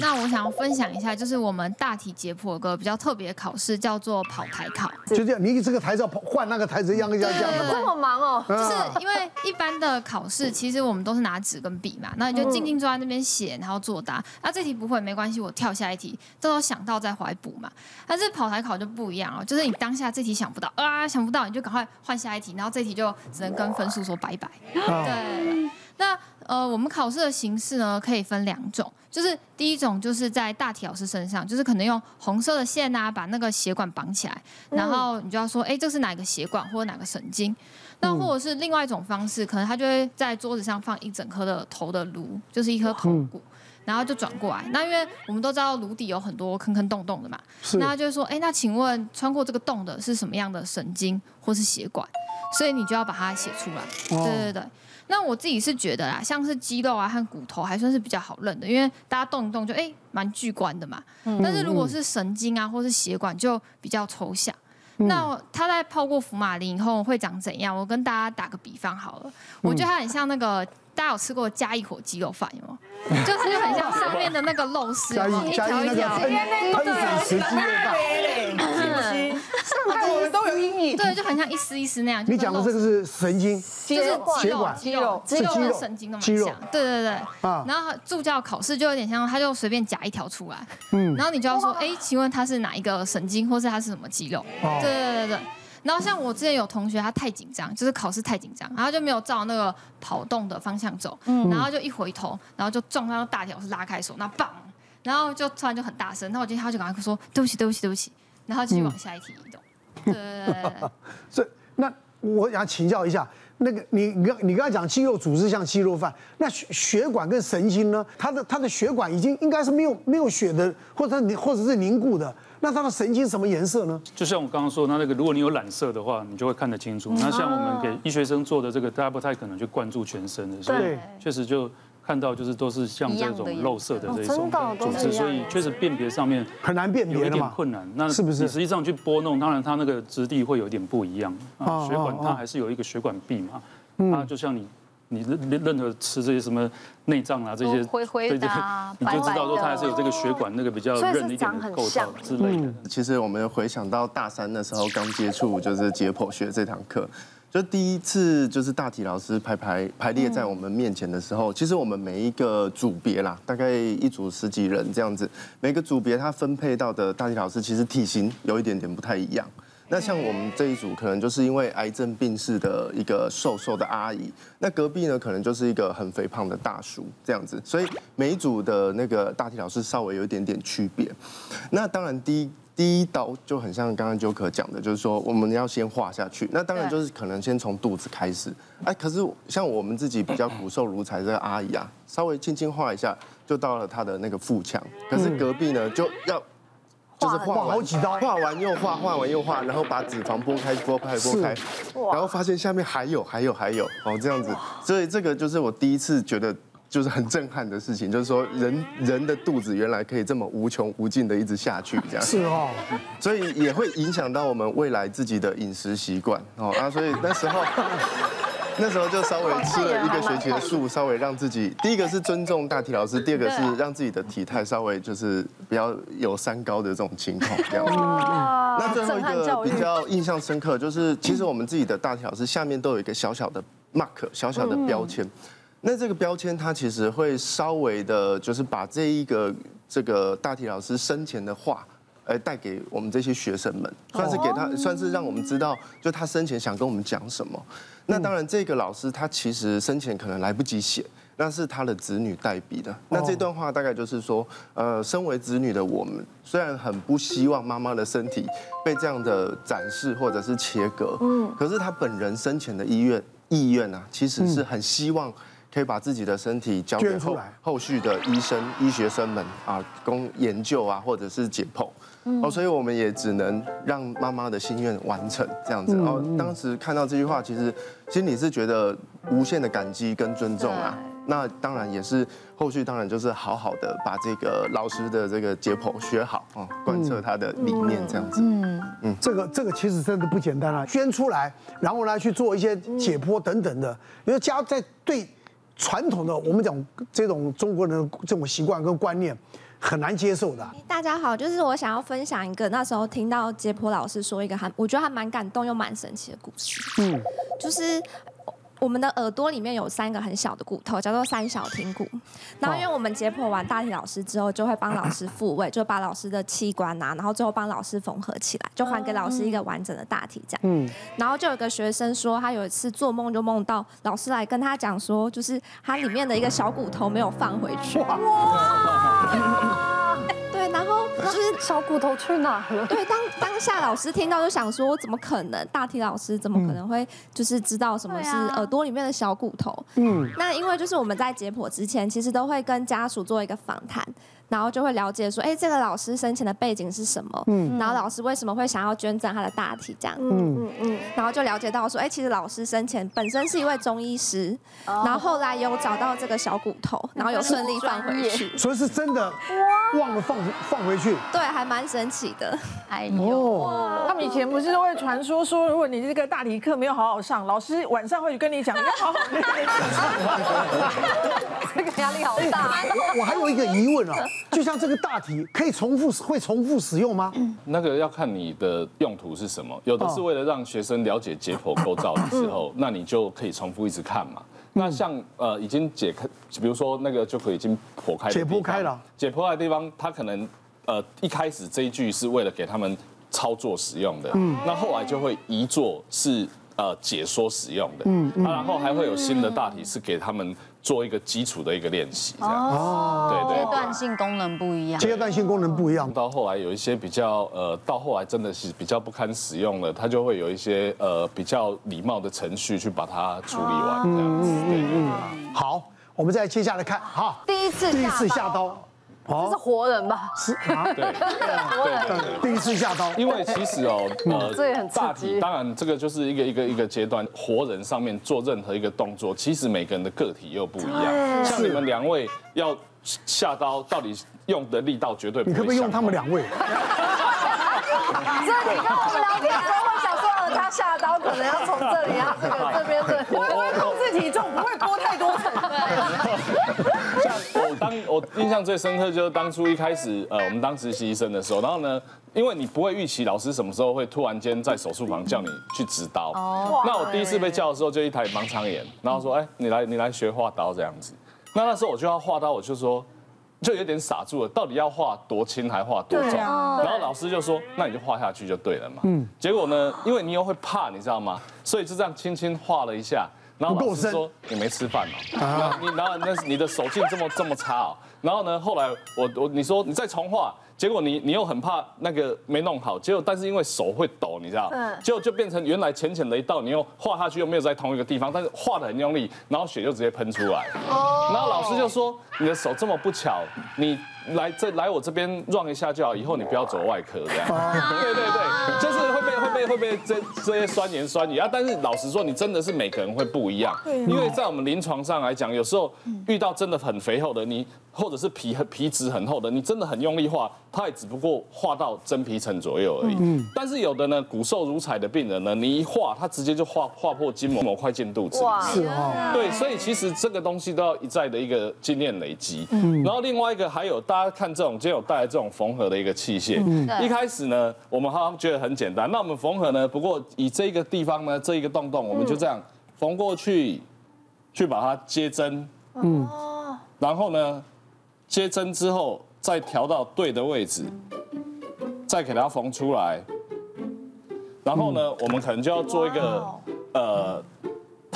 那我想要分享一下，就是我们大体解剖有个比较特别的考试，叫做跑台考。就这样，你这个台子要换那个台子一样一样一样的吗？这么忙哦。就是因为一般的考试，其实我们都是拿纸跟笔嘛，那你就静静坐在那边写，然后作答。那这题不会没关系，我跳下一题，到时候想到再回来补嘛。但是跑台考就不一样哦，就是你当下这题想不到啊，想不到你就赶快换下一题，然后这题就只能跟分数说拜拜。对。那呃，我们考试的形式呢，可以分两种，就是第一种就是在大体老师身上，就是可能用红色的线啊，把那个血管绑起来，然后你就要说，哎，这是哪个血管或者哪个神经？那或者是另外一种方式，可能他就会在桌子上放一整颗的头的颅，就是一颗头骨，然后就转过来。那因为我们都知道颅底有很多坑坑洞洞的嘛，那他就会说，哎，那请问穿过这个洞的是什么样的神经或是血管？所以你就要把它写出来。对对对。那我自己是觉得啦，像是肌肉啊和骨头还算是比较好认的，因为大家动一动就哎蛮巨观的嘛。但是如果是神经啊或是血管就比较抽象。那它在泡过福马林以后会长怎样？我跟大家打个比方好了，我觉得它很像那个大家有吃过嘉义火鸡肉饭有没有？就它就很像上面的那个肉丝，一条一条。我对，就很像一丝一丝那样。你讲的这个是神经，就是血管、肌肉、肌肉跟神经那么像。对对对。啊。然后助教考试就有点像，他就随便夹一条出来，嗯，然后你就要说，哎，请问他是哪一个神经，或是他是什么肌肉？对对对对。然后像我之前有同学，他太紧张，就是考试太紧张，然后就没有照那个跑动的方向走，嗯然后就一回头，然后就撞到大条是拉开手，那棒，然后就突然就很大声，那我今天他就赶快说，对不起对不起对不起，然后继续往下一题移动。对，所以那我想请教一下，那个你你你刚才讲肌肉组织像肌肉饭，那血血管跟神经呢？它的它的血管已经应该是没有没有血的，或者凝或者是凝固的。那它的神经什么颜色呢？就像我刚刚说，那那个如果你有染色的话，你就会看得清楚。那像我们给医学生做的这个，大家不太可能去灌注全身的，所以确实就。看到就是都是像这种肉色的这种组织，所以确实辨别上面很难辨别，有一点困难。那是不是？你实际上去拨弄，当然它那个质地会有点不一样。啊，血管它还是有一个血管壁嘛。它就像你你任任何吃这些什么内脏啊这些，灰灰的，你就知道说它还是有这个血管那个比较韧一点的构造之类的。其实我们回想到大三的时候刚接触就是解剖学这堂课。就第一次就是大体老师排排排列在我们面前的时候，其实我们每一个组别啦，大概一组十几人这样子，每个组别他分配到的大体老师其实体型有一点点不太一样。那像我们这一组，可能就是因为癌症病逝的一个瘦瘦的阿姨，那隔壁呢可能就是一个很肥胖的大叔这样子，所以每一组的那个大体老师稍微有一点点区别。那当然第一。第一刀就很像刚刚 Joker 讲的，就是说我们要先画下去。那当然就是可能先从肚子开始。哎，可是像我们自己比较骨瘦如柴这个阿姨啊，稍微轻轻画一下，就到了她的那个腹腔。可是隔壁呢，就要就是画好几刀，画完又画，画完又画，然后把脂肪拨开，拨开，拨开，然后发现下面还有，还有，还有，哦，这样子。所以这个就是我第一次觉得。就是很震撼的事情，就是说人人的肚子原来可以这么无穷无尽的一直下去，这样。是哦，所以也会影响到我们未来自己的饮食习惯哦啊，所以那时候 那时候就稍微吃了一个学期的素，稍微让自己第一个是尊重大体老师，第二个是让自己的体态稍微就是不要有三高的这种情况这样。子。那最后一个比较印象深刻，就是其实我们自己的大体老师下面都有一个小小的 mark，小小的标签。那这个标签，它其实会稍微的，就是把这一个这个大体老师生前的话，呃，带给我们这些学生们，算是给他，算是让我们知道，就他生前想跟我们讲什么。那当然，这个老师他其实生前可能来不及写，那是他的子女代笔的。那这段话大概就是说，呃，身为子女的我们，虽然很不希望妈妈的身体被这样的展示或者是切割，嗯，可是他本人生前的意愿意愿啊，其实是很希望。可以把自己的身体交给后后续的医生、医学生们啊，供研究啊，或者是解剖。哦，所以我们也只能让妈妈的心愿完成这样子。哦，当时看到这句话，其实心里是觉得无限的感激跟尊重啊。那当然也是后续，当然就是好好的把这个老师的这个解剖学好啊，贯彻他的理念这样子。嗯嗯，这个这个其实真的不简单啊，捐出来，然后呢去做一些解剖等等的，因为家在对。传统的我们讲这种中国人的这种习惯跟观念，很难接受的。大家好，就是我想要分享一个那时候听到杰普老师说一个还我觉得还蛮感动又蛮神奇的故事。嗯，就是。我们的耳朵里面有三个很小的骨头，叫做三小听骨。然后，因为我们解剖完大体老师之后，就会帮老师复位，就把老师的器官啊，然后最后帮老师缝合起来，就还给老师一个完整的大体这样。嗯。然后就有个学生说，他有一次做梦就梦到老师来跟他讲说，就是他里面的一个小骨头没有放回去。哇。就是小骨头去哪了？对，当当下老师听到就想说，怎么可能？大体老师怎么可能会就是知道什么是耳朵里面的小骨头？嗯，那因为就是我们在解剖之前，其实都会跟家属做一个访谈。然后就会了解说，哎，这个老师生前的背景是什么？嗯，然后老师为什么会想要捐赠他的大体这样？嗯嗯嗯。然后就了解到说，哎，其实老师生前本身是一位中医师，然后后来有找到这个小骨头，然后有顺利放回去。所以是真的忘了放放回去。对，还蛮神奇的。哎呦，他们以前不是都会传说说，如果你这个大体课没有好好上，老师晚上会跟你讲，你要好好练。这个压力好大。我还有一个疑问啊。就像这个大体可以重复会重复使用吗？那个要看你的用途是什么，有的是为了让学生了解解剖构造的时候，那你就可以重复一直看嘛。那像呃已经解开，比如说那个就可以已经剖开解剖开了，解剖开的地方，它可能呃一开始这一句是为了给他们操作使用的，嗯，那后来就会移作是呃解说使用的，嗯，然后还会有新的大体是给他们。做一个基础的一个练习，这样哦，对对，阶段性功能不一样，阶段性功能不一样。到后来有一些比较呃，到后来真的是比较不堪使用了，他就会有一些呃比较礼貌的程序去把它处理完，这样子。对对对。好，我们再接下来看，好，第一次第一次下刀。这是活人吧？是啊，对，对，第一次下刀。因为其实哦，呃，这也很大体，当然这个就是一个一个一个阶段。活人上面做任何一个动作，其实每个人的个体又不一样。像你们两位要下刀，到底用的力道绝对不。你可不可以用他们两位？所以你跟我们聊天的时候会想说，呃，他下刀可能要从这里啊，这个这边对。我会控制体重，不会多太多层。当我印象最深刻就是当初一开始，呃，我们当实习医生的时候，然后呢，因为你不会预期老师什么时候会突然间在手术房叫你去执刀。哦。那我第一次被叫的时候，就一台盲肠炎，然后说，哎，你来，你来学画刀这样子。那那时候我就要画刀，我就说，就有点傻住了，到底要画多轻还画多重？然后老师就说，那你就画下去就对了嘛。嗯。结果呢，因为你又会怕，你知道吗？所以就这样轻轻画了一下。然后老师说：“你没吃饭嘛？你然后那你的手劲这么这么差哦。然后呢，后来我我你说你再重画，结果你你又很怕那个没弄好，结果但是因为手会抖，你知道，结果就变成原来浅浅的一道，你又画下去又没有在同一个地方，但是画的很用力，然后血就直接喷出来。然后老师就说：你的手这么不巧，你。”来这来我这边 run 一下就好，以后你不要走外科这样。对对对，就是会被会被会被这这些酸言酸语啊。但是老实说，你真的是每个人会不一样，因为在我们临床上来讲，有时候遇到真的很肥厚的你。或者是皮很皮质很厚的，你真的很用力画，它也只不过画到真皮层左右而已。嗯。但是有的呢，骨瘦如柴的病人呢，你一画，他直接就画画破筋膜，快进肚子。哇。是哦。对，所以其实这个东西都要一再的一个经验累积。嗯。然后另外一个还有，大家看这种，今天有带来这种缝合的一个器械。嗯。一开始呢，我们好像觉得很简单。那我们缝合呢，不过以这个地方呢，这一个洞洞，我们就这样缝过去，去把它接针。嗯。然后呢？接针之后，再调到对的位置，再给它缝出来。然后呢，我们可能就要做一个呃。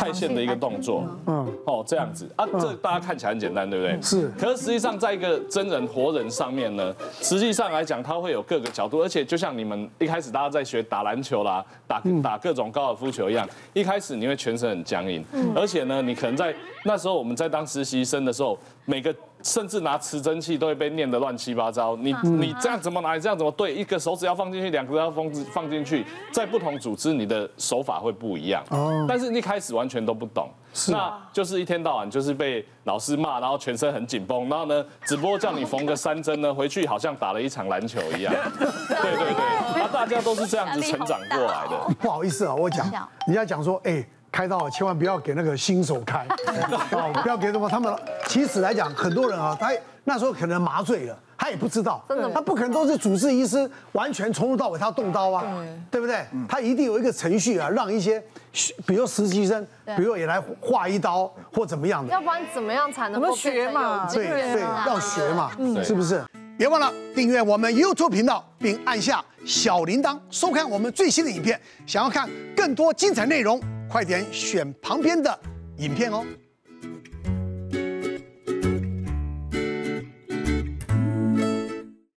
太线的一个动作，嗯，哦，这样子。啊，这大家看起来很简单，对不对？是。可是实际上，在一个真人活人上面呢，实际上来讲，它会有各个角度，而且就像你们一开始大家在学打篮球啦，打打各种高尔夫球一样，一开始你会全身很僵硬，而且呢，你可能在那时候我们在当实习生的时候，每个甚至拿持针器都会被念得乱七八糟。你你这样怎么拿？你这样怎么对？一个手指要放进去，两个要放放进去，在不同组织，你的手法会不一样。哦。但是一开始完全都不懂，那就是一天到晚就是被老师骂，然后全身很紧绷，然后呢，只不过叫你缝个三针呢，回去好像打了一场篮球一样。对 对对，那大家都是这样子成长过来的。不好意思啊，我讲，你要讲说，哎，开刀千万不要给那个新手开，不要给什么他们。其实来讲，很多人啊，他那时候可能麻醉了。他也不知道，真的他不可能都是主治医师完全从头到尾他动刀啊，对不对？他一定有一个程序啊，让一些，比如实习生，比如也来划一刀或怎么样的，要不然怎么样才能够学嘛？对对，要学嘛，是不是？别忘了订阅我们 YouTube 频道，并按下小铃铛，收看我们最新的影片。想要看更多精彩内容，快点选旁边的影片哦。